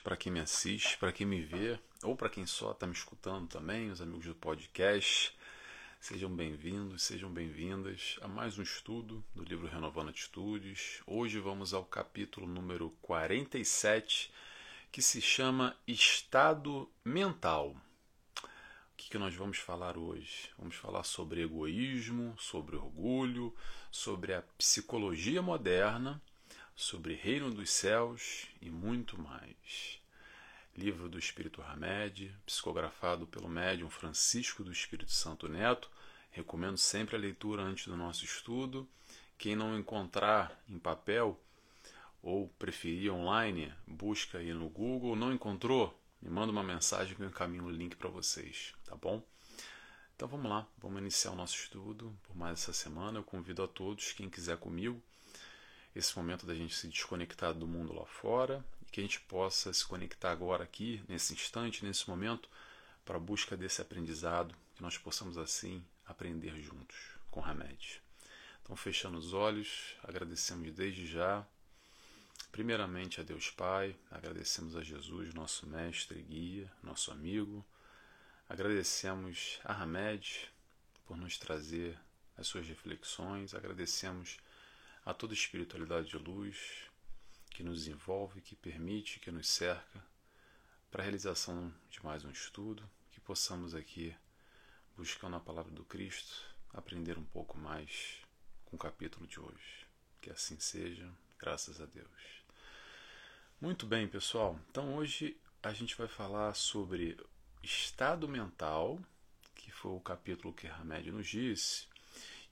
para quem me assiste, para quem me vê, ou para quem só está me escutando também, os amigos do podcast. Sejam bem-vindos, sejam bem-vindas a mais um estudo do livro Renovando Atitudes. Hoje vamos ao capítulo número 47, que se chama Estado Mental. O que, que nós vamos falar hoje? Vamos falar sobre egoísmo, sobre orgulho, sobre a psicologia moderna sobre Reino dos Céus e muito mais. Livro do Espírito Hamed, psicografado pelo médium Francisco do Espírito Santo Neto. Recomendo sempre a leitura antes do nosso estudo. Quem não encontrar em papel ou preferir online, busca aí no Google. Não encontrou? Me manda uma mensagem que eu encaminho o link para vocês, tá bom? Então vamos lá, vamos iniciar o nosso estudo por mais essa semana. Eu convido a todos, quem quiser comigo, esse momento da gente se desconectar do mundo lá fora e que a gente possa se conectar agora aqui, nesse instante, nesse momento, para a busca desse aprendizado, que nós possamos assim aprender juntos com Hamed. Então, fechando os olhos, agradecemos desde já, primeiramente a Deus Pai, agradecemos a Jesus, nosso mestre guia, nosso amigo, agradecemos a Hamed por nos trazer as suas reflexões, agradecemos a toda espiritualidade de luz que nos envolve, que permite, que nos cerca, para a realização de mais um estudo, que possamos aqui, buscando a palavra do Cristo, aprender um pouco mais com o capítulo de hoje. Que assim seja, graças a Deus. Muito bem, pessoal. Então hoje a gente vai falar sobre estado mental, que foi o capítulo que Hamed nos disse,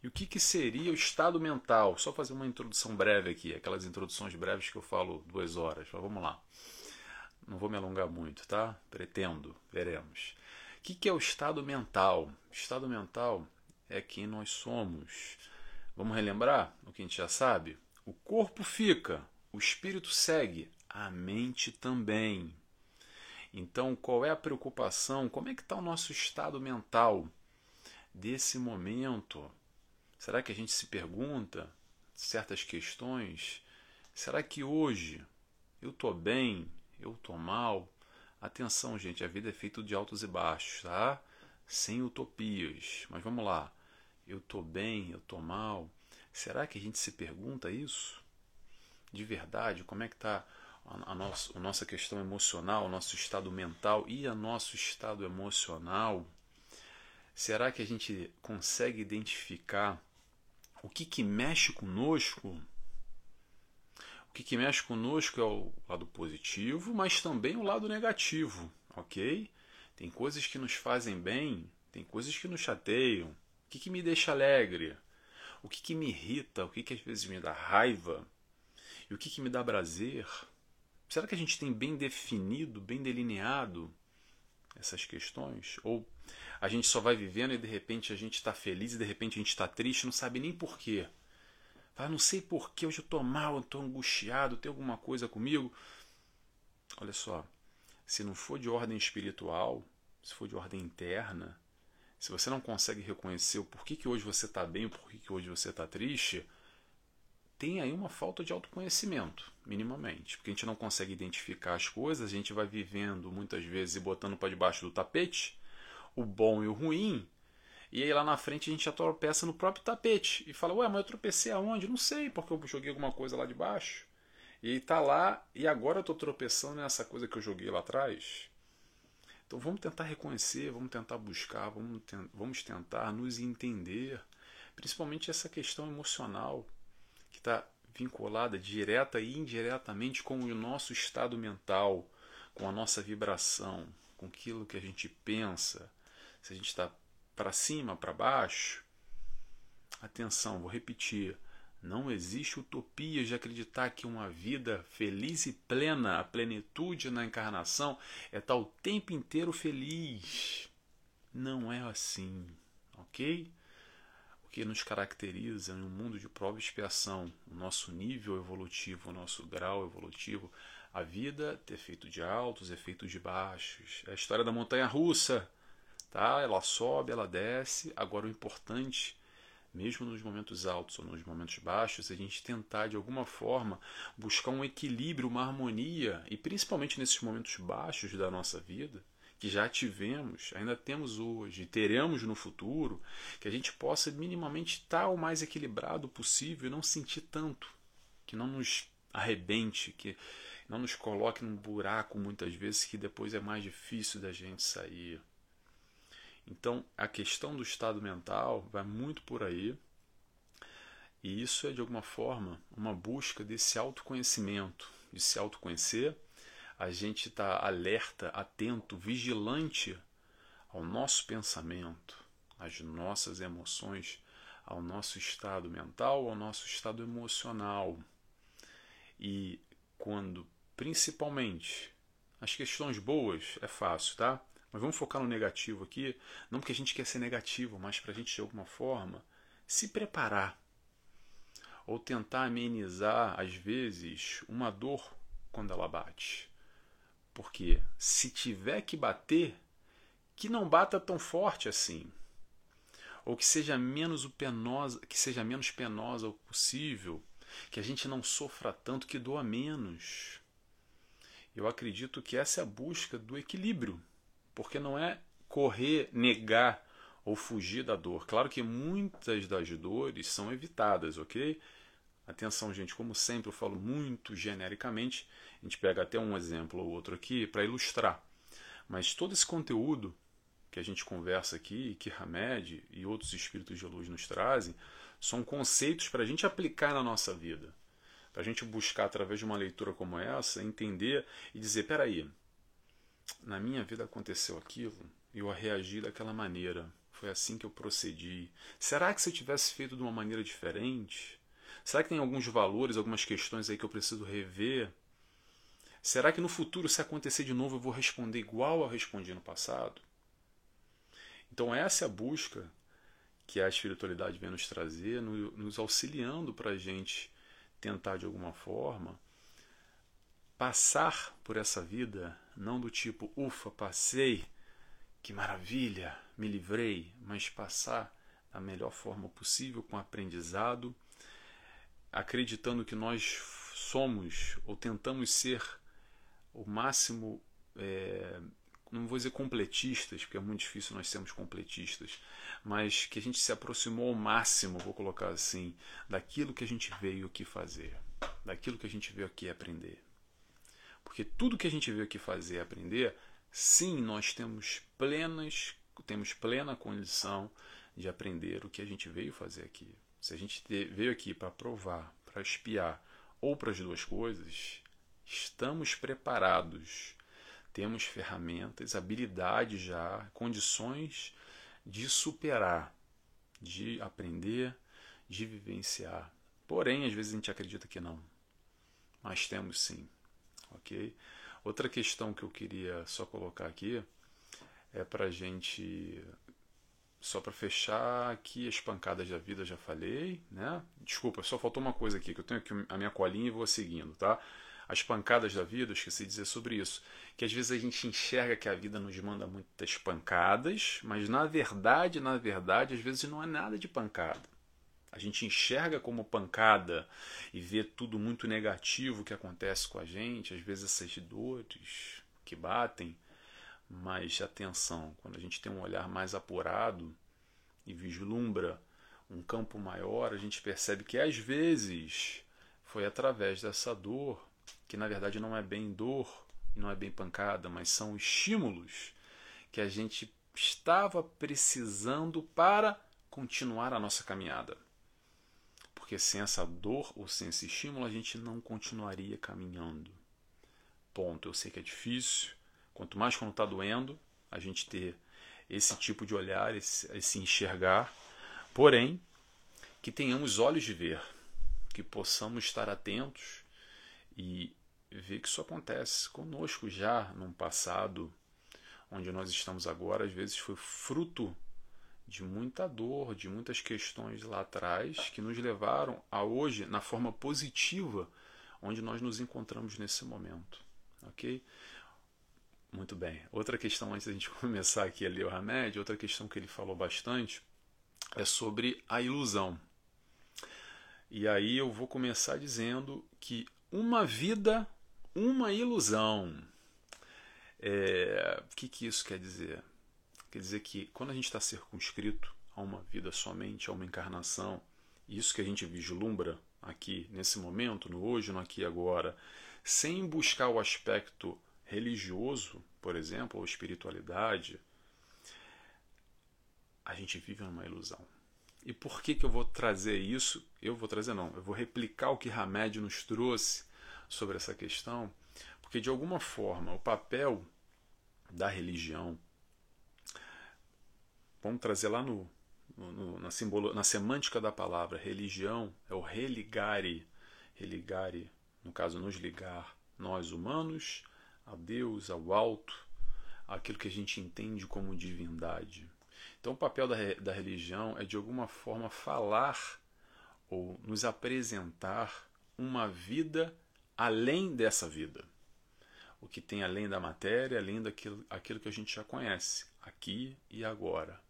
e o que, que seria o estado mental? Só fazer uma introdução breve aqui, aquelas introduções breves que eu falo duas horas. Mas vamos lá. Não vou me alongar muito, tá? Pretendo, veremos. O que, que é o estado mental? O estado mental é quem nós somos. Vamos relembrar o que a gente já sabe? O corpo fica, o espírito segue, a mente também. Então, qual é a preocupação? Como é que está o nosso estado mental desse momento? Será que a gente se pergunta certas questões? Será que hoje eu estou bem? Eu estou mal? Atenção, gente, a vida é feita de altos e baixos, tá? Sem utopias. Mas vamos lá. Eu estou bem? Eu estou mal? Será que a gente se pergunta isso? De verdade, como é que está a, a, nossa, a nossa questão emocional, o nosso estado mental e o nosso estado emocional? Será que a gente consegue identificar o que, que mexe conosco? O que, que mexe conosco é o lado positivo, mas também o lado negativo, ok? Tem coisas que nos fazem bem, tem coisas que nos chateiam. O que, que me deixa alegre? O que, que me irrita? O que, que às vezes me dá raiva? E o que, que me dá prazer? Será que a gente tem bem definido, bem delineado essas questões? Ou a gente só vai vivendo e de repente a gente está feliz e de repente a gente está triste, não sabe nem porquê. Fala, não sei porquê, hoje eu estou mal, estou angustiado, tem alguma coisa comigo. Olha só, se não for de ordem espiritual, se for de ordem interna, se você não consegue reconhecer o porquê que hoje você está bem, o porquê que hoje você está triste, tem aí uma falta de autoconhecimento, minimamente. Porque a gente não consegue identificar as coisas, a gente vai vivendo muitas vezes e botando para debaixo do tapete o bom e o ruim, e aí lá na frente a gente já tropeça no próprio tapete e fala, ué, mas eu tropecei aonde? Não sei, porque eu joguei alguma coisa lá de baixo. E tá lá, e agora eu tô tropeçando nessa coisa que eu joguei lá atrás. Então vamos tentar reconhecer, vamos tentar buscar, vamos, vamos tentar nos entender, principalmente essa questão emocional que está vinculada direta e indiretamente com o nosso estado mental, com a nossa vibração, com aquilo que a gente pensa, se a gente está para cima, para baixo. Atenção, vou repetir. Não existe utopia de acreditar que uma vida feliz e plena, a plenitude na encarnação, é estar o tempo inteiro feliz. Não é assim, ok? O que nos caracteriza em um mundo de prova e expiação, o nosso nível evolutivo, o nosso grau evolutivo, a vida ter feito de altos, efeitos de baixos. É a história da montanha russa tá? Ela sobe, ela desce. Agora o importante mesmo nos momentos altos ou nos momentos baixos, a gente tentar de alguma forma buscar um equilíbrio, uma harmonia, e principalmente nesses momentos baixos da nossa vida, que já tivemos, ainda temos hoje teremos no futuro, que a gente possa minimamente estar o mais equilibrado possível e não sentir tanto, que não nos arrebente, que não nos coloque num buraco muitas vezes que depois é mais difícil da gente sair. Então, a questão do estado mental vai muito por aí. E isso é, de alguma forma, uma busca desse autoconhecimento, de se autoconhecer. A gente está alerta, atento, vigilante ao nosso pensamento, às nossas emoções, ao nosso estado mental, ao nosso estado emocional. E quando, principalmente, as questões boas, é fácil, tá? Mas vamos focar no negativo aqui, não porque a gente quer ser negativo, mas para a gente de alguma forma se preparar ou tentar amenizar às vezes uma dor quando ela bate. Porque se tiver que bater, que não bata tão forte assim, ou que seja menos penosa, que seja menos penosa o possível, que a gente não sofra tanto, que doa menos. Eu acredito que essa é a busca do equilíbrio porque não é correr, negar ou fugir da dor. Claro que muitas das dores são evitadas, ok? Atenção, gente, como sempre eu falo muito genericamente, a gente pega até um exemplo ou outro aqui para ilustrar. Mas todo esse conteúdo que a gente conversa aqui, que Hamed e outros espíritos de luz nos trazem, são conceitos para a gente aplicar na nossa vida. Para a gente buscar, através de uma leitura como essa, entender e dizer: peraí, na minha vida aconteceu aquilo e eu reagi daquela maneira. Foi assim que eu procedi. Será que se eu tivesse feito de uma maneira diferente? Será que tem alguns valores, algumas questões aí que eu preciso rever? Será que no futuro, se acontecer de novo, eu vou responder igual eu respondi no passado? Então, essa é a busca que a espiritualidade vem nos trazer, nos auxiliando para a gente tentar de alguma forma passar por essa vida, não do tipo, ufa, passei, que maravilha, me livrei, mas passar da melhor forma possível, com aprendizado, acreditando que nós somos ou tentamos ser o máximo, é, não vou dizer completistas, porque é muito difícil nós sermos completistas, mas que a gente se aproximou ao máximo, vou colocar assim, daquilo que a gente veio aqui fazer, daquilo que a gente veio aqui aprender. Porque tudo que a gente veio aqui fazer aprender, sim, nós temos plenas, temos plena condição de aprender o que a gente veio fazer aqui. Se a gente veio aqui para provar, para espiar ou para as duas coisas, estamos preparados. Temos ferramentas, habilidades já, condições de superar, de aprender, de vivenciar. Porém, às vezes a gente acredita que não. Mas temos sim ok? Outra questão que eu queria só colocar aqui é para gente só para fechar aqui as pancadas da vida já falei, né? Desculpa, só faltou uma coisa aqui que eu tenho aqui a minha colinha e vou seguindo, tá? As pancadas da vida, eu esqueci de dizer sobre isso, que às vezes a gente enxerga que a vida nos manda muitas pancadas, mas na verdade, na verdade, às vezes não é nada de pancada a gente enxerga como pancada e vê tudo muito negativo que acontece com a gente, às vezes essas dores que batem, mas atenção, quando a gente tem um olhar mais apurado e vislumbra um campo maior, a gente percebe que às vezes foi através dessa dor, que na verdade não é bem dor e não é bem pancada, mas são estímulos que a gente estava precisando para continuar a nossa caminhada porque sem essa dor ou sem esse estímulo a gente não continuaria caminhando. Ponto. Eu sei que é difícil, quanto mais quando está doendo, a gente ter esse tipo de olhar, esse, esse enxergar, porém, que tenhamos olhos de ver, que possamos estar atentos e ver que isso acontece conosco já num passado onde nós estamos agora, às vezes foi fruto de muita dor, de muitas questões lá atrás que nos levaram a hoje na forma positiva onde nós nos encontramos nesse momento, ok? Muito bem. Outra questão antes da gente começar aqui a ler o Hamed, outra questão que ele falou bastante é sobre a ilusão. E aí eu vou começar dizendo que uma vida, uma ilusão. É, o que, que isso quer dizer? Quer dizer que quando a gente está circunscrito a uma vida somente, a uma encarnação, isso que a gente vislumbra aqui nesse momento, no hoje, no aqui e agora, sem buscar o aspecto religioso, por exemplo, ou espiritualidade, a gente vive numa ilusão. E por que, que eu vou trazer isso? Eu vou trazer não, eu vou replicar o que Hamed nos trouxe sobre essa questão, porque de alguma forma o papel da religião, vamos trazer lá no, no, na, simbolo, na semântica da palavra, religião é o religare, religare, no caso, nos ligar, nós humanos, a Deus, ao alto, aquilo que a gente entende como divindade. Então, o papel da, da religião é, de alguma forma, falar ou nos apresentar uma vida além dessa vida. O que tem além da matéria, além daquilo aquilo que a gente já conhece, aqui e agora.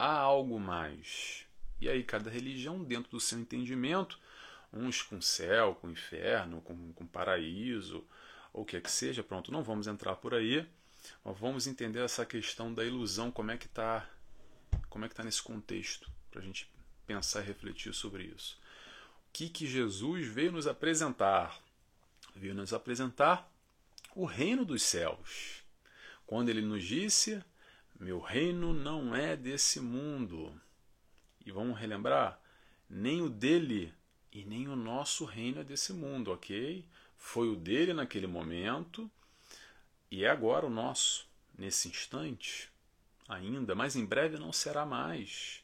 Há algo mais. E aí, cada religião, dentro do seu entendimento, uns com céu, com inferno, com, com paraíso, ou o que é que seja, pronto, não vamos entrar por aí, mas vamos entender essa questão da ilusão, como é que está como é que está nesse contexto, para a gente pensar e refletir sobre isso. O que, que Jesus veio nos apresentar? Veio nos apresentar o reino dos céus. Quando ele nos disse: Meu reino não é desse mundo. E vamos relembrar: nem o dele e nem o nosso reino é desse mundo, ok? Foi o dele naquele momento e é agora o nosso, nesse instante ainda, mas em breve não será mais.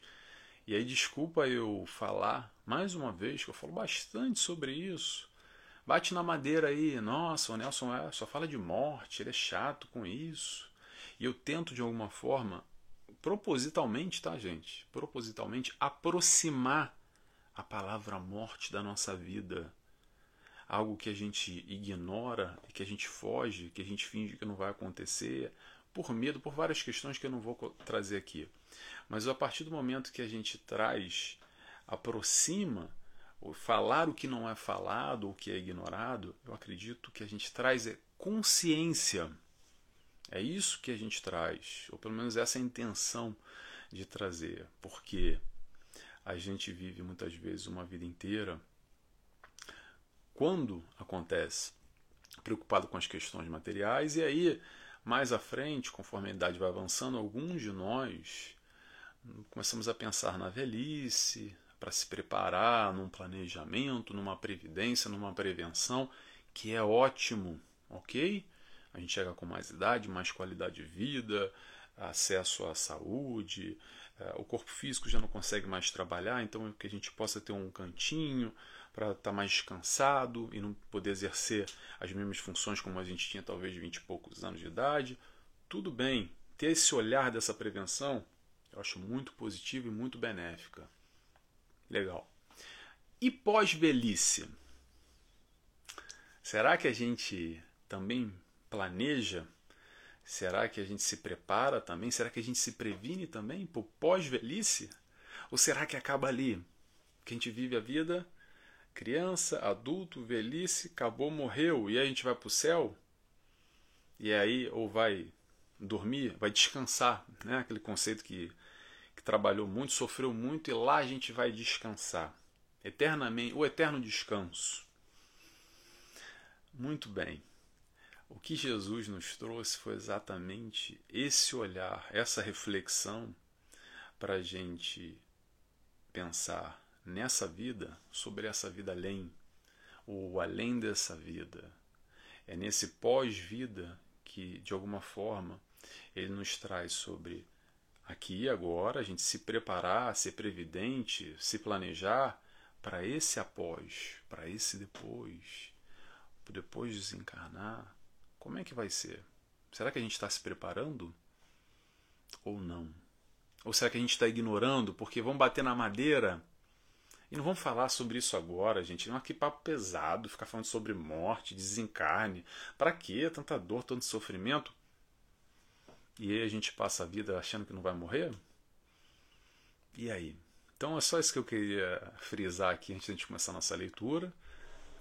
E aí, desculpa eu falar mais uma vez, que eu falo bastante sobre isso. Bate na madeira aí, nossa, o Nelson é, só fala de morte, ele é chato com isso. E eu tento de alguma forma, propositalmente, tá, gente? Propositalmente, aproximar a palavra morte da nossa vida. Algo que a gente ignora, que a gente foge, que a gente finge que não vai acontecer, por medo, por várias questões que eu não vou trazer aqui. Mas a partir do momento que a gente traz, aproxima, falar o que não é falado, o que é ignorado, eu acredito que a gente traz é consciência. É isso que a gente traz, ou pelo menos essa é a intenção de trazer, porque a gente vive muitas vezes uma vida inteira quando acontece preocupado com as questões materiais e aí mais à frente, conforme a idade vai avançando, alguns de nós começamos a pensar na velhice, para se preparar num planejamento, numa previdência, numa prevenção, que é ótimo, ok? A gente chega com mais idade, mais qualidade de vida, acesso à saúde, eh, o corpo físico já não consegue mais trabalhar, então que a gente possa ter um cantinho para estar tá mais descansado e não poder exercer as mesmas funções como a gente tinha talvez de 20 e poucos anos de idade. Tudo bem, ter esse olhar dessa prevenção eu acho muito positivo e muito benéfica. Legal. E pós-velhice? Será que a gente também planeja? Será que a gente se prepara também? Será que a gente se previne também por pós-velhice? Ou será que acaba ali? Que a gente vive a vida criança, adulto, velhice, acabou, morreu, e aí a gente vai para o céu, e aí ou vai dormir, vai descansar, né? aquele conceito que, que trabalhou muito, sofreu muito, e lá a gente vai descansar, eternamente, o eterno descanso. Muito bem. O que Jesus nos trouxe foi exatamente esse olhar, essa reflexão para a gente pensar nessa vida, sobre essa vida além, ou além dessa vida. É nesse pós-vida que, de alguma forma, ele nos traz sobre aqui e agora, a gente se preparar, ser previdente, se planejar para esse após, para esse depois, depois de desencarnar. Como é que vai ser? Será que a gente está se preparando? Ou não? Ou será que a gente está ignorando porque vão bater na madeira e não vamos falar sobre isso agora, gente. Não é que papo pesado, ficar falando sobre morte, desencarne. Para quê? Tanta dor, tanto sofrimento. E aí a gente passa a vida achando que não vai morrer? E aí? Então é só isso que eu queria frisar aqui antes de a gente começar a nossa leitura,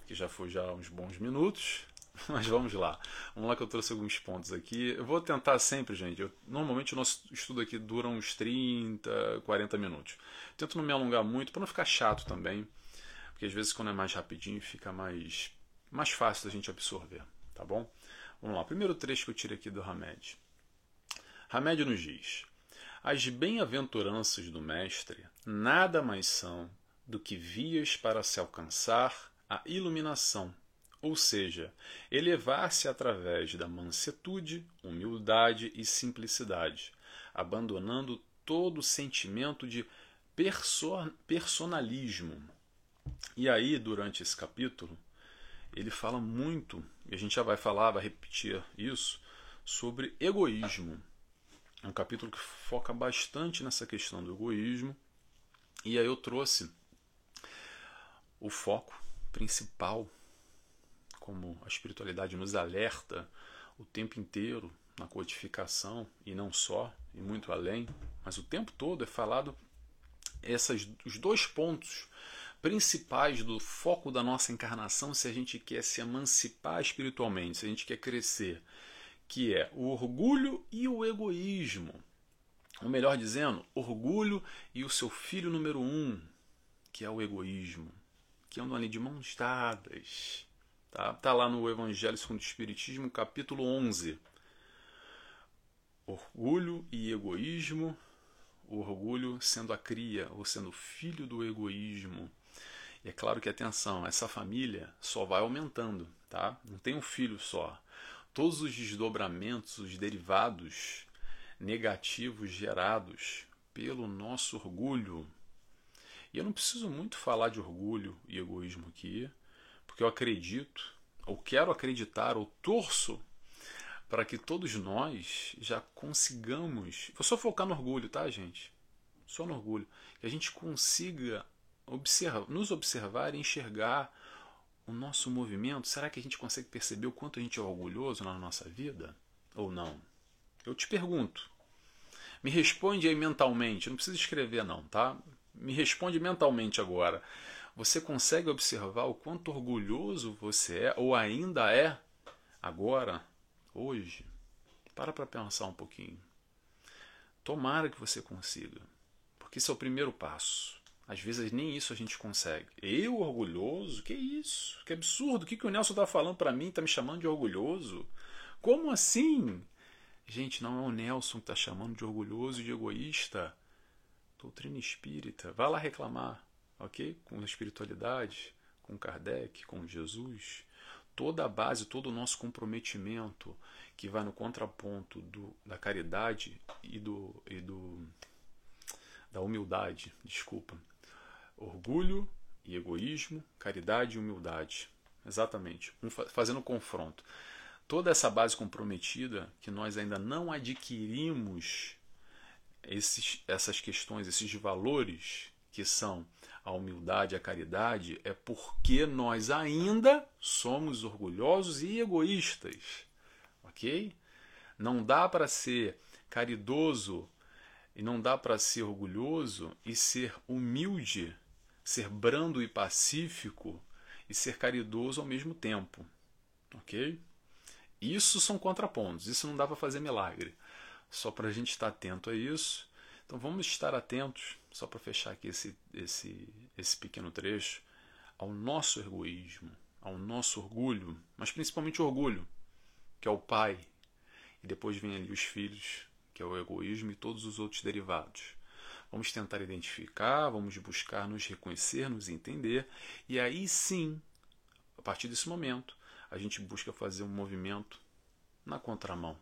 que já foi já uns bons minutos. Mas vamos lá. Vamos lá que eu trouxe alguns pontos aqui. Eu vou tentar sempre, gente. Eu, normalmente o nosso estudo aqui dura uns 30, 40 minutos. Tento não me alongar muito para não ficar chato também. Porque às vezes quando é mais rapidinho fica mais, mais fácil da gente absorver. Tá bom? Vamos lá. Primeiro trecho que eu tirei aqui do Hamed. Hamed nos diz: As bem-aventuranças do Mestre nada mais são do que vias para se alcançar a iluminação ou seja, elevar-se através da mansetude, humildade e simplicidade, abandonando todo sentimento de perso personalismo. E aí, durante esse capítulo, ele fala muito, e a gente já vai falar, vai repetir isso, sobre egoísmo. É um capítulo que foca bastante nessa questão do egoísmo. E aí eu trouxe o foco principal como a espiritualidade nos alerta o tempo inteiro na codificação e não só, e muito além, mas o tempo todo é falado essas, os dois pontos principais do foco da nossa encarnação se a gente quer se emancipar espiritualmente, se a gente quer crescer, que é o orgulho e o egoísmo. Ou melhor dizendo, orgulho e o seu filho número um, que é o egoísmo, que andam ali de mãos dadas. Tá? tá lá no Evangelho segundo o Espiritismo, capítulo 11. Orgulho e egoísmo. O orgulho sendo a cria, ou sendo filho do egoísmo. E é claro que, atenção, essa família só vai aumentando, tá? Não tem um filho só. Todos os desdobramentos, os derivados negativos gerados pelo nosso orgulho. E eu não preciso muito falar de orgulho e egoísmo aqui, porque eu acredito, ou quero acreditar, ou torço para que todos nós já consigamos. Vou só focar no orgulho, tá, gente? Só no orgulho. Que a gente consiga observar, nos observar e enxergar o nosso movimento. Será que a gente consegue perceber o quanto a gente é orgulhoso na nossa vida? Ou não? Eu te pergunto. Me responde aí mentalmente. Não precisa escrever, não, tá? Me responde mentalmente agora. Você consegue observar o quanto orgulhoso você é, ou ainda é, agora, hoje? Para para pensar um pouquinho. Tomara que você consiga, porque isso é o primeiro passo. Às vezes nem isso a gente consegue. Eu orgulhoso? Que isso? Que absurdo! O que, que o Nelson está falando para mim? Está me chamando de orgulhoso? Como assim? Gente, não é o Nelson que está chamando de orgulhoso e de egoísta. Doutrina espírita. Vai lá reclamar ok? Com a espiritualidade, com Kardec, com Jesus, toda a base, todo o nosso comprometimento que vai no contraponto do, da caridade e do, e do da humildade, desculpa. Orgulho e egoísmo, caridade e humildade. Exatamente, um fazendo confronto. Toda essa base comprometida que nós ainda não adquirimos esses, essas questões, esses valores que são a humildade, a caridade, é porque nós ainda somos orgulhosos e egoístas. Ok? Não dá para ser caridoso e não dá para ser orgulhoso e ser humilde, ser brando e pacífico e ser caridoso ao mesmo tempo. Ok? Isso são contrapontos, isso não dá para fazer milagre. Só para a gente estar atento a isso. Então vamos estar atentos só para fechar aqui esse, esse, esse pequeno trecho, ao nosso egoísmo, ao nosso orgulho, mas principalmente o orgulho, que é o pai, e depois vem ali os filhos, que é o egoísmo e todos os outros derivados. Vamos tentar identificar, vamos buscar nos reconhecer, nos entender, e aí sim, a partir desse momento, a gente busca fazer um movimento na contramão,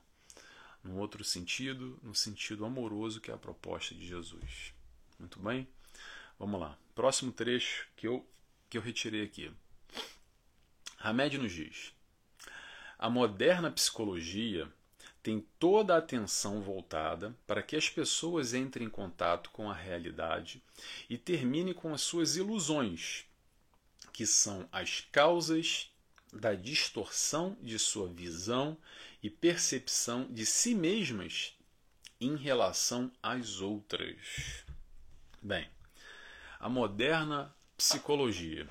num outro sentido, no sentido amoroso que é a proposta de Jesus. Muito bem? Vamos lá. Próximo trecho que eu, que eu retirei aqui. Hamed nos diz: A moderna psicologia tem toda a atenção voltada para que as pessoas entrem em contato com a realidade e terminem com as suas ilusões, que são as causas da distorção de sua visão e percepção de si mesmas em relação às outras. Bem, a moderna psicologia.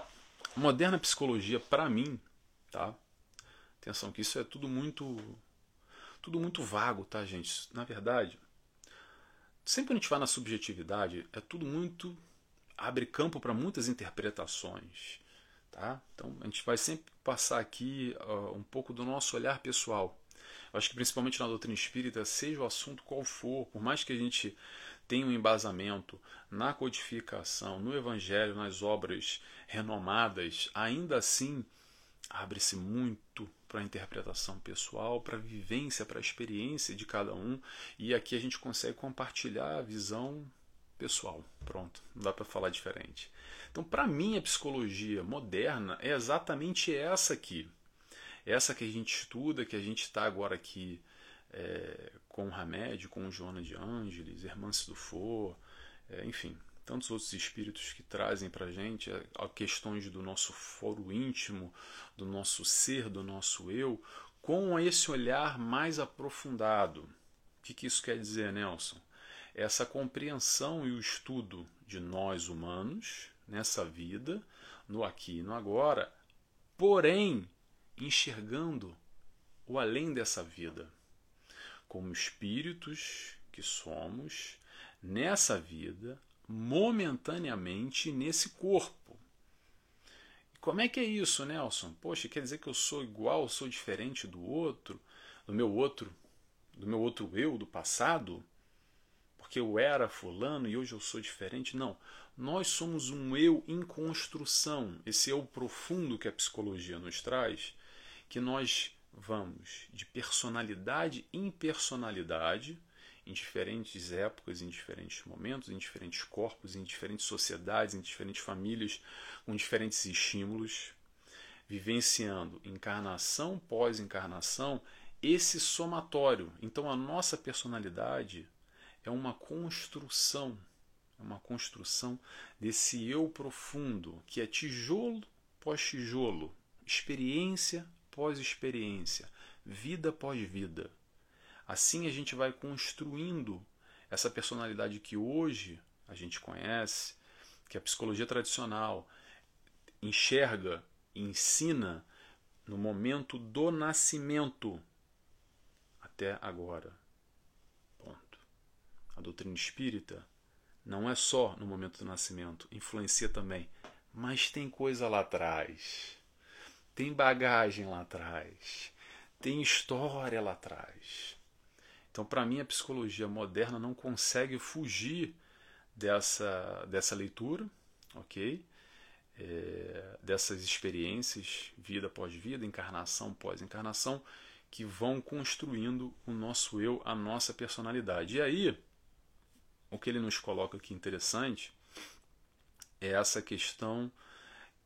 A moderna psicologia, para mim, tá? Atenção que isso é tudo muito tudo muito vago, tá, gente? Na verdade, sempre que a gente vai na subjetividade, é tudo muito abre campo para muitas interpretações, tá? Então, a gente vai sempre passar aqui uh, um pouco do nosso olhar pessoal. Acho que principalmente na doutrina espírita, seja o assunto qual for, por mais que a gente tenha um embasamento na codificação, no evangelho, nas obras renomadas, ainda assim abre-se muito para a interpretação pessoal, para a vivência, para a experiência de cada um, e aqui a gente consegue compartilhar a visão pessoal. Pronto, não dá para falar diferente. Então, para mim, a psicologia moderna é exatamente essa aqui. Essa que a gente estuda, que a gente está agora aqui é, com o Hamed, com o Joana de Ângeles, Hermance Dufour, é, enfim, tantos outros espíritos que trazem para a gente a, questões do nosso foro íntimo, do nosso ser, do nosso eu, com esse olhar mais aprofundado. O que, que isso quer dizer, Nelson? Essa compreensão e o estudo de nós humanos nessa vida, no aqui e no agora, porém enxergando o além dessa vida, como espíritos que somos nessa vida, momentaneamente nesse corpo. Como é que é isso, Nelson? Poxa, quer dizer que eu sou igual, sou diferente do outro, do meu outro, do meu outro eu do passado? Porque eu era fulano e hoje eu sou diferente? Não. Nós somos um eu em construção. Esse eu profundo que a psicologia nos traz, que nós vamos de personalidade em personalidade, em diferentes épocas, em diferentes momentos, em diferentes corpos, em diferentes sociedades, em diferentes famílias, com diferentes estímulos, vivenciando encarnação pós encarnação esse somatório. Então a nossa personalidade é uma construção, é uma construção desse eu profundo, que é tijolo pós tijolo, experiência pós experiência, vida após vida. Assim a gente vai construindo essa personalidade que hoje a gente conhece, que a psicologia tradicional enxerga e ensina no momento do nascimento até agora. Ponto. A doutrina espírita não é só no momento do nascimento, influencia também, mas tem coisa lá atrás. Tem bagagem lá atrás. Tem história lá atrás. Então, para mim, a psicologia moderna não consegue fugir dessa, dessa leitura, ok? É, dessas experiências, vida após vida, encarnação após encarnação, que vão construindo o nosso eu, a nossa personalidade. E aí, o que ele nos coloca aqui interessante é essa questão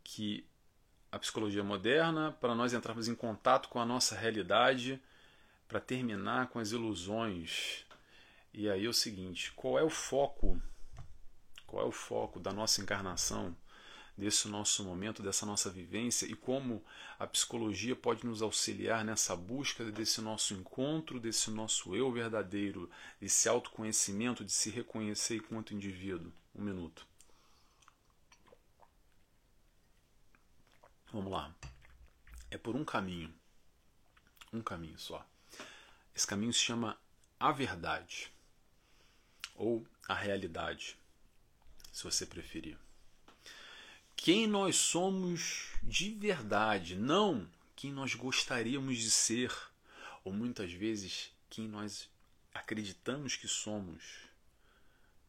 que a psicologia moderna, para nós entrarmos em contato com a nossa realidade, para terminar com as ilusões. E aí é o seguinte, qual é o foco? Qual é o foco da nossa encarnação, desse nosso momento, dessa nossa vivência e como a psicologia pode nos auxiliar nessa busca desse nosso encontro, desse nosso eu verdadeiro, desse autoconhecimento, de se reconhecer enquanto indivíduo? Um minuto. Vamos lá. É por um caminho. Um caminho só. Esse caminho se chama a verdade ou a realidade, se você preferir. Quem nós somos de verdade, não quem nós gostaríamos de ser, ou muitas vezes quem nós acreditamos que somos,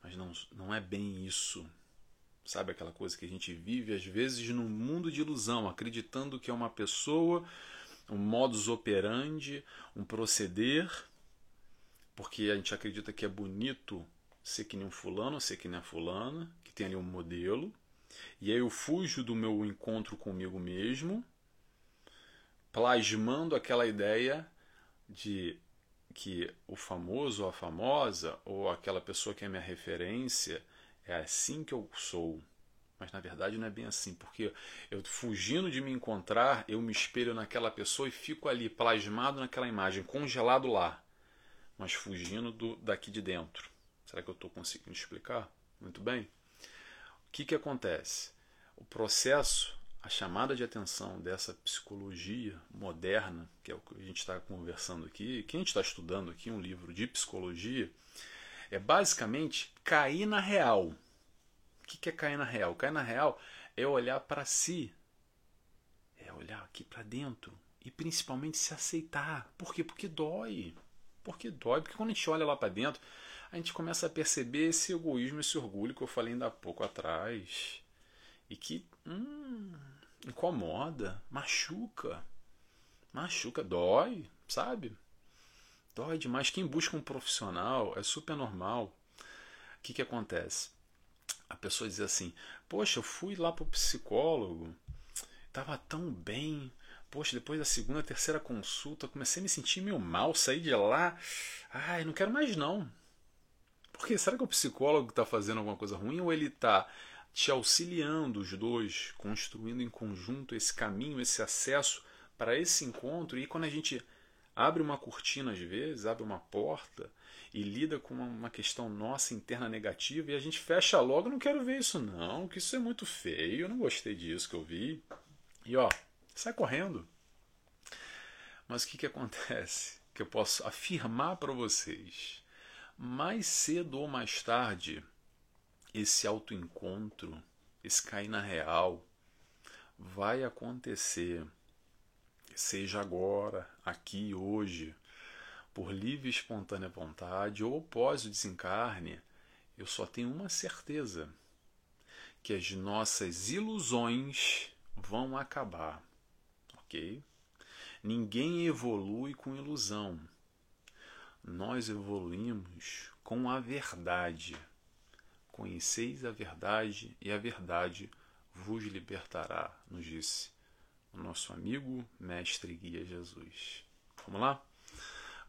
mas não, não é bem isso. Sabe aquela coisa que a gente vive às vezes num mundo de ilusão, acreditando que é uma pessoa um modus operandi, um proceder, porque a gente acredita que é bonito ser que nem um fulano, ser que nem a fulana, que tem ali um modelo, e aí eu fujo do meu encontro comigo mesmo, plasmando aquela ideia de que o famoso ou a famosa, ou aquela pessoa que é minha referência, é assim que eu sou. Mas na verdade não é bem assim, porque eu fugindo de me encontrar, eu me espelho naquela pessoa e fico ali plasmado naquela imagem, congelado lá, mas fugindo do, daqui de dentro. Será que eu estou conseguindo explicar? Muito bem. que, que acontece? O processo, a chamada de atenção dessa psicologia moderna, que é o que a gente está conversando aqui, que a gente está estudando aqui, um livro de psicologia, é basicamente cair na real. O que, é cair na real? Cair na real é olhar para si, é olhar aqui para dentro e principalmente se aceitar. Por quê? Porque dói. Porque dói. Porque quando a gente olha lá para dentro, a gente começa a perceber esse egoísmo, esse orgulho que eu falei ainda há pouco atrás. E que hum, incomoda, machuca. Machuca, dói, sabe? Dói demais. Quem busca um profissional é super normal. O que, que acontece? A pessoa diz assim: Poxa, eu fui lá para o psicólogo, estava tão bem, Poxa, depois da segunda, terceira consulta, comecei a me sentir meio mal, saí de lá. Ai, não quero mais não. Porque será que o psicólogo está fazendo alguma coisa ruim ou ele está te auxiliando os dois, construindo em conjunto esse caminho, esse acesso para esse encontro? E quando a gente abre uma cortina às vezes, abre uma porta e lida com uma questão nossa interna negativa e a gente fecha logo, não quero ver isso não, que isso é muito feio, eu não gostei disso que eu vi. E ó, sai correndo. Mas o que, que acontece? Que eu posso afirmar para vocês: mais cedo ou mais tarde, esse autoencontro, esse cair na real, vai acontecer. Seja agora, aqui, hoje, por livre e espontânea vontade ou pós o desencarne, eu só tenho uma certeza: que as nossas ilusões vão acabar ok? Ninguém evolui com ilusão. Nós evoluímos com a verdade. Conheceis a verdade e a verdade vos libertará, nos disse nosso amigo, mestre guia Jesus. Vamos lá?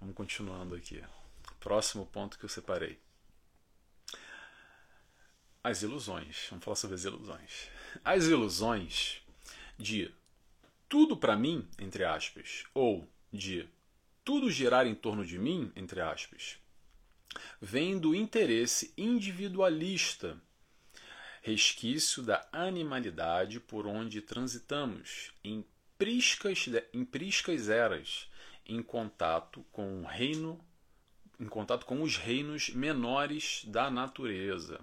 Vamos continuando aqui. Próximo ponto que eu separei. As ilusões. Vamos falar sobre as ilusões. As ilusões de tudo para mim, entre aspas, ou de tudo girar em torno de mim, entre aspas, vem do interesse individualista, resquício da animalidade por onde transitamos em priscas, em priscas eras, em contato com o reino, em contato com os reinos menores da natureza.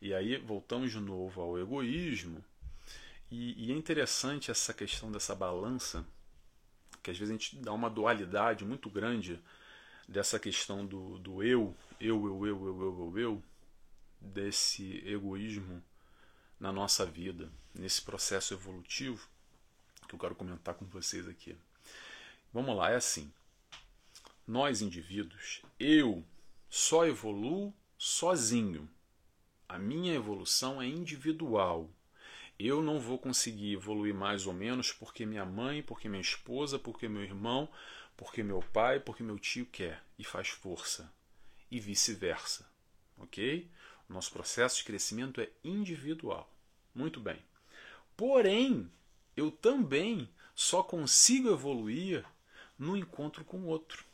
E aí voltamos de novo ao egoísmo. E, e é interessante essa questão dessa balança, que às vezes a gente dá uma dualidade muito grande dessa questão do, do eu, eu, eu, eu, eu, eu, eu, eu desse egoísmo na nossa vida, nesse processo evolutivo que eu quero comentar com vocês aqui. Vamos lá, é assim. Nós indivíduos, eu só evoluo sozinho. A minha evolução é individual. Eu não vou conseguir evoluir mais ou menos porque minha mãe, porque minha esposa, porque meu irmão, porque meu pai, porque meu tio quer e faz força. E vice-versa. Ok? Nosso processo de crescimento é individual. Muito bem. Porém, eu também só consigo evoluir no encontro com o outro.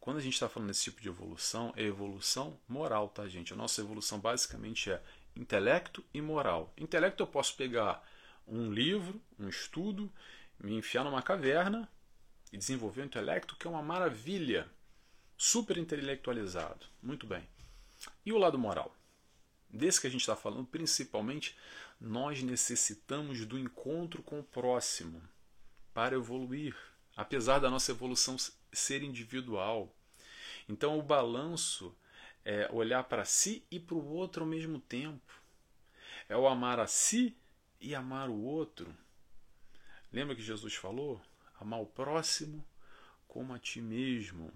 Quando a gente está falando desse tipo de evolução, é evolução moral, tá, gente? A nossa evolução basicamente é intelecto e moral. Intelecto eu posso pegar um livro, um estudo, me enfiar numa caverna e desenvolver um intelecto que é uma maravilha, super intelectualizado. Muito bem. E o lado moral? Desse que a gente está falando, principalmente, nós necessitamos do encontro com o próximo para evoluir, apesar da nossa evolução ser individual. Então, o balanço é olhar para si e para o outro ao mesmo tempo. É o amar a si e amar o outro. Lembra que Jesus falou? Amar o próximo como a ti mesmo.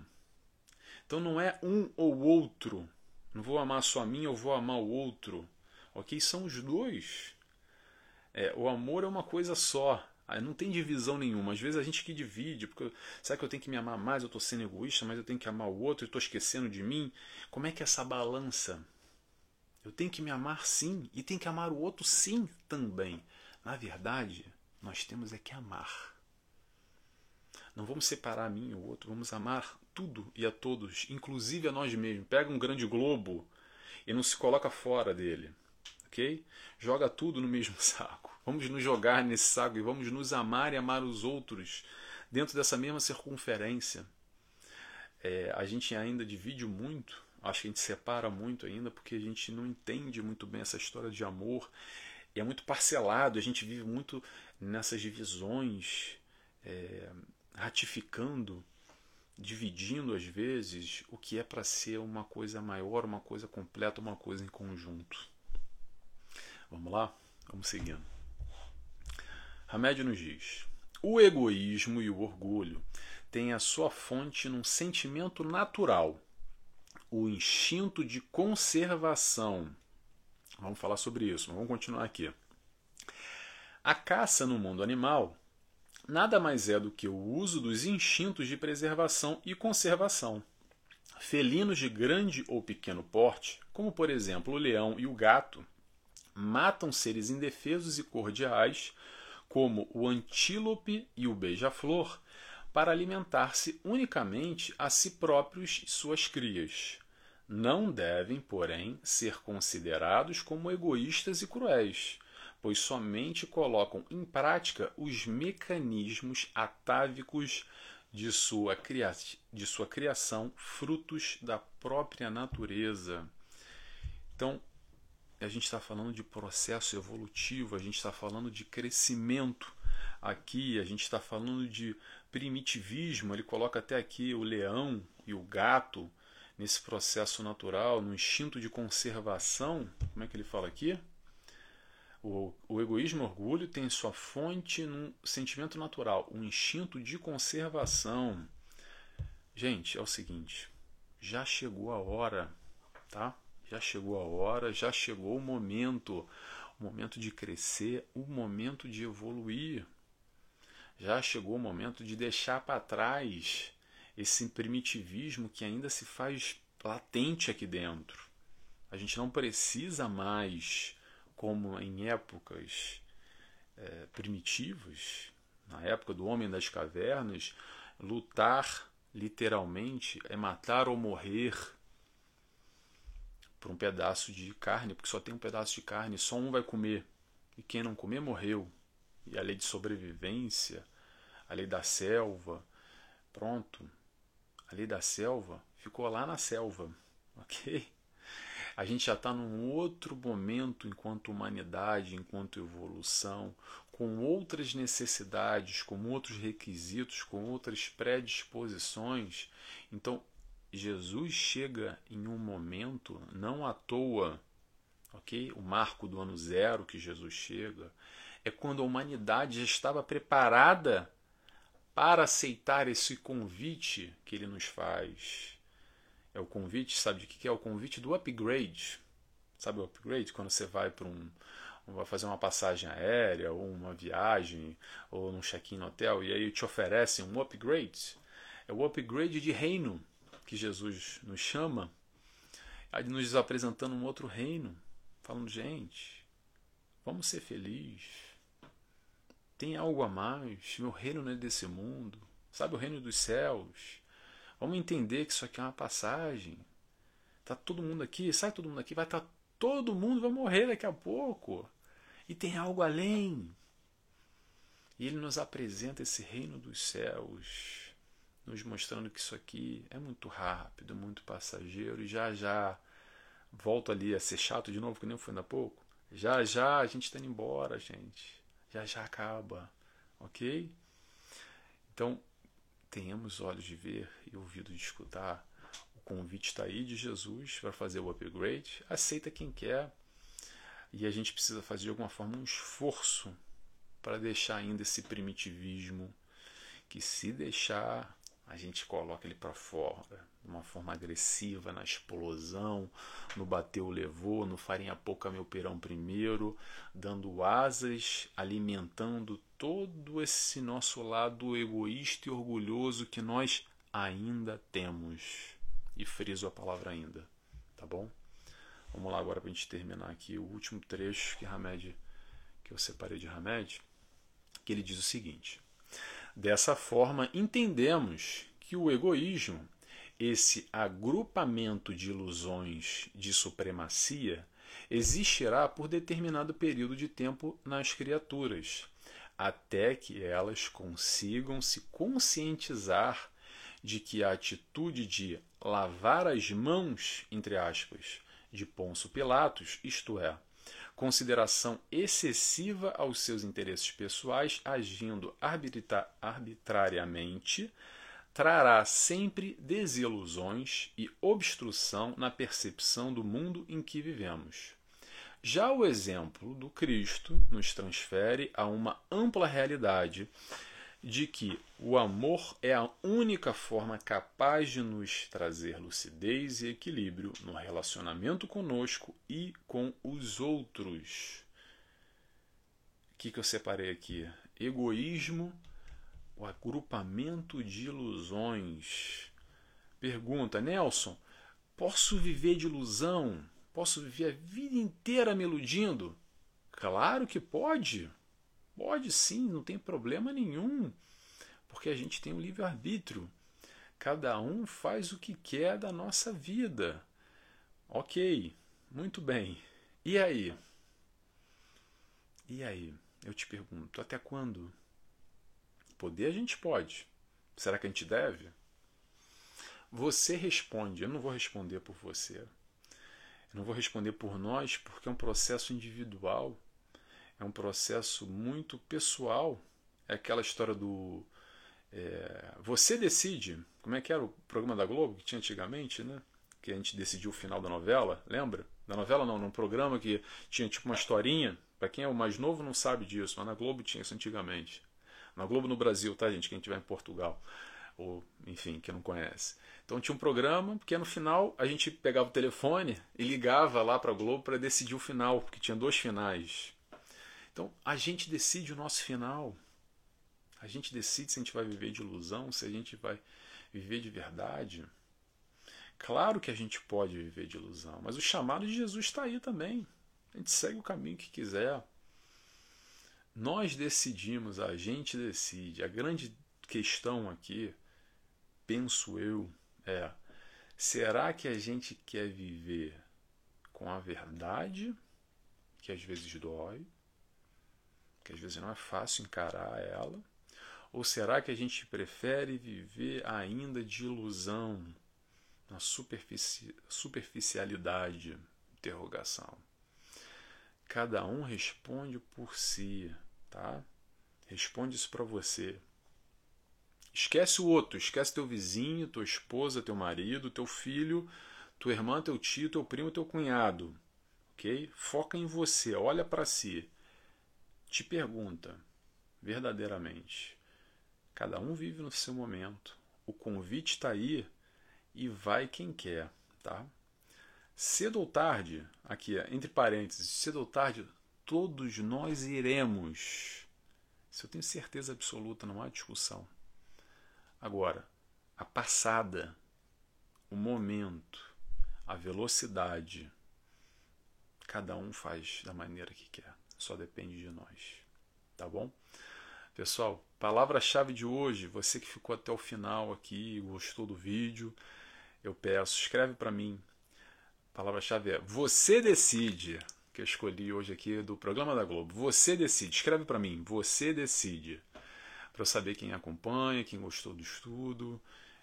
Então não é um ou outro. Não vou amar só a mim, eu vou amar o outro. Ok? São os dois. É, o amor é uma coisa só. Ah, não tem divisão nenhuma. Às vezes a gente que divide, porque será que eu tenho que me amar mais? Eu estou sendo egoísta, mas eu tenho que amar o outro e estou esquecendo de mim. Como é que é essa balança? Eu tenho que me amar sim e tenho que amar o outro sim também. Na verdade, nós temos é que amar. Não vamos separar a mim e o outro, vamos amar tudo e a todos, inclusive a nós mesmos. Pega um grande globo e não se coloca fora dele. ok? Joga tudo no mesmo saco. Vamos nos jogar nesse saco e vamos nos amar e amar os outros dentro dessa mesma circunferência. É, a gente ainda divide muito, acho que a gente separa muito ainda, porque a gente não entende muito bem essa história de amor. E é muito parcelado, a gente vive muito nessas divisões, é, ratificando, dividindo às vezes o que é para ser uma coisa maior, uma coisa completa, uma coisa em conjunto. Vamos lá? Vamos seguindo. Hamed nos diz: o egoísmo e o orgulho têm a sua fonte num sentimento natural, o instinto de conservação. Vamos falar sobre isso, mas vamos continuar aqui. A caça no mundo animal nada mais é do que o uso dos instintos de preservação e conservação. Felinos de grande ou pequeno porte, como por exemplo o leão e o gato, matam seres indefesos e cordiais como o antílope e o beija-flor, para alimentar-se unicamente a si próprios e suas crias. Não devem, porém, ser considerados como egoístas e cruéis, pois somente colocam em prática os mecanismos atávicos de sua, cria de sua criação, frutos da própria natureza. Então, a gente está falando de processo evolutivo, a gente está falando de crescimento aqui, a gente está falando de primitivismo. Ele coloca até aqui o leão e o gato nesse processo natural, no instinto de conservação. Como é que ele fala aqui? O, o egoísmo e o orgulho tem sua fonte num sentimento natural, um instinto de conservação. Gente, é o seguinte: já chegou a hora, tá? Já chegou a hora, já chegou o momento, o momento de crescer, o momento de evoluir. Já chegou o momento de deixar para trás esse primitivismo que ainda se faz latente aqui dentro. A gente não precisa mais, como em épocas é, primitivas, na época do homem das cavernas, lutar literalmente é matar ou morrer por um pedaço de carne, porque só tem um pedaço de carne, só um vai comer. E quem não comer morreu. E a lei de sobrevivência, a lei da selva, pronto. A lei da selva ficou lá na selva, ok? A gente já está num outro momento enquanto humanidade, enquanto evolução, com outras necessidades, com outros requisitos, com outras predisposições. Então, Jesus chega em um momento, não à toa, ok? O marco do ano zero que Jesus chega é quando a humanidade já estava preparada para aceitar esse convite que ele nos faz. É o convite, sabe de que é o convite do upgrade? Sabe o upgrade? Quando você vai para um, vai fazer uma passagem aérea, ou uma viagem, ou num check-in no hotel, e aí te oferecem um upgrade. É o upgrade de reino que Jesus nos chama, nos apresentando um outro reino, falando, gente, vamos ser felizes. Tem algo a mais. Meu reino não é desse mundo. Sabe o reino dos céus? Vamos entender que isso aqui é uma passagem. Tá todo mundo aqui, sai todo mundo aqui, vai estar tá, todo mundo vai morrer daqui a pouco. E tem algo além. E ele nos apresenta esse reino dos céus nos mostrando que isso aqui é muito rápido, muito passageiro, e já já volto ali a ser chato de novo, que nem foi ainda há pouco. Já já a gente está indo embora, gente. Já já acaba, ok? Então, tenhamos olhos de ver e ouvido de escutar. O convite está aí de Jesus para fazer o upgrade. Aceita quem quer. E a gente precisa fazer de alguma forma um esforço para deixar ainda esse primitivismo que se deixar a gente coloca ele para fora de uma forma agressiva, na explosão, no bateu levou, no farinha pouca meu perão primeiro, dando asas, alimentando todo esse nosso lado egoísta e orgulhoso que nós ainda temos. E friso a palavra ainda, tá bom? Vamos lá agora para a gente terminar aqui o último trecho que Hamed, que eu separei de Hamed, que ele diz o seguinte: Dessa forma, entendemos que o egoísmo, esse agrupamento de ilusões de supremacia, existirá por determinado período de tempo nas criaturas, até que elas consigam se conscientizar de que a atitude de lavar as mãos, entre aspas, de Ponço Pilatos, isto é, consideração excessiva aos seus interesses pessoais, agindo arbitra arbitrariamente, trará sempre desilusões e obstrução na percepção do mundo em que vivemos. Já o exemplo do Cristo nos transfere a uma ampla realidade de que o amor é a única forma capaz de nos trazer lucidez e equilíbrio no relacionamento conosco e com os outros. O que, que eu separei aqui? Egoísmo, o agrupamento de ilusões. Pergunta, Nelson, posso viver de ilusão? Posso viver a vida inteira me iludindo? Claro que pode. Pode sim, não tem problema nenhum, porque a gente tem um livre-arbítrio. Cada um faz o que quer da nossa vida. Ok, muito bem. E aí? E aí? Eu te pergunto, até quando? Poder a gente pode. Será que a gente deve? Você responde, eu não vou responder por você. Eu não vou responder por nós porque é um processo individual é um processo muito pessoal. É aquela história do. É, você decide. Como é que era o programa da Globo que tinha antigamente, né? Que a gente decidiu o final da novela, lembra? Da novela não, num programa que tinha tipo uma historinha. Para quem é o mais novo não sabe disso, mas na Globo tinha isso antigamente. Na Globo no Brasil, tá, gente? Quem estiver em Portugal. Ou, enfim, que não conhece. Então tinha um programa, porque no final a gente pegava o telefone e ligava lá para a Globo para decidir o final, porque tinha dois finais. Então, a gente decide o nosso final. A gente decide se a gente vai viver de ilusão, se a gente vai viver de verdade. Claro que a gente pode viver de ilusão, mas o chamado de Jesus está aí também. A gente segue o caminho que quiser. Nós decidimos, a gente decide. A grande questão aqui, penso eu, é: será que a gente quer viver com a verdade, que às vezes dói, que às vezes não é fácil encarar ela? Ou será que a gente prefere viver ainda de ilusão, na superfici superficialidade? Interrogação. Cada um responde por si, tá? Responde isso para você. Esquece o outro, esquece teu vizinho, tua esposa, teu marido, teu filho, tua irmã, teu tio, teu primo, teu cunhado. OK? Foca em você, olha para si te pergunta verdadeiramente. Cada um vive no seu momento. O convite está aí e vai quem quer, tá? Cedo ou tarde, aqui entre parênteses, cedo ou tarde, todos nós iremos. Isso eu tenho certeza absoluta, não há discussão. Agora, a passada, o momento, a velocidade, cada um faz da maneira que quer só depende de nós. Tá bom? Pessoal, palavra-chave de hoje, você que ficou até o final aqui, gostou do vídeo, eu peço, escreve para mim. palavra-chave é você decide, que eu escolhi hoje aqui do programa da Globo. Você decide, escreve para mim, você decide. Para eu saber quem acompanha, quem gostou do estudo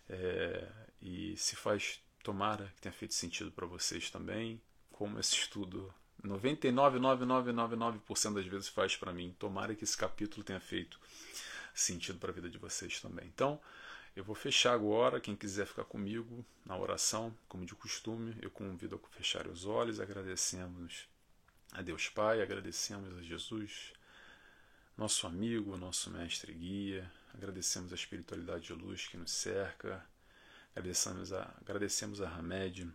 é, e se faz, tomara que tenha feito sentido para vocês também, como esse estudo 99,9999% das vezes faz para mim. Tomara que esse capítulo tenha feito sentido para a vida de vocês também. Então, eu vou fechar agora. Quem quiser ficar comigo na oração, como de costume, eu convido a fechar os olhos. Agradecemos a Deus Pai, agradecemos a Jesus, nosso amigo, nosso mestre e guia. Agradecemos a espiritualidade de luz que nos cerca. Agradecemos a, agradecemos a Hamed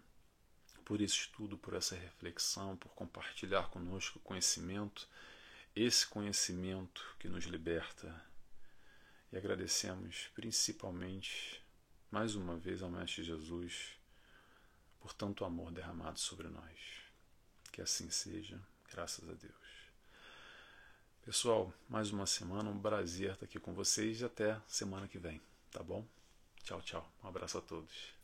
por esse estudo, por essa reflexão, por compartilhar conosco conhecimento, esse conhecimento que nos liberta. E agradecemos principalmente, mais uma vez, ao Mestre Jesus por tanto amor derramado sobre nós. Que assim seja, graças a Deus. Pessoal, mais uma semana, um prazer estar aqui com vocês e até semana que vem, tá bom? Tchau, tchau. Um abraço a todos.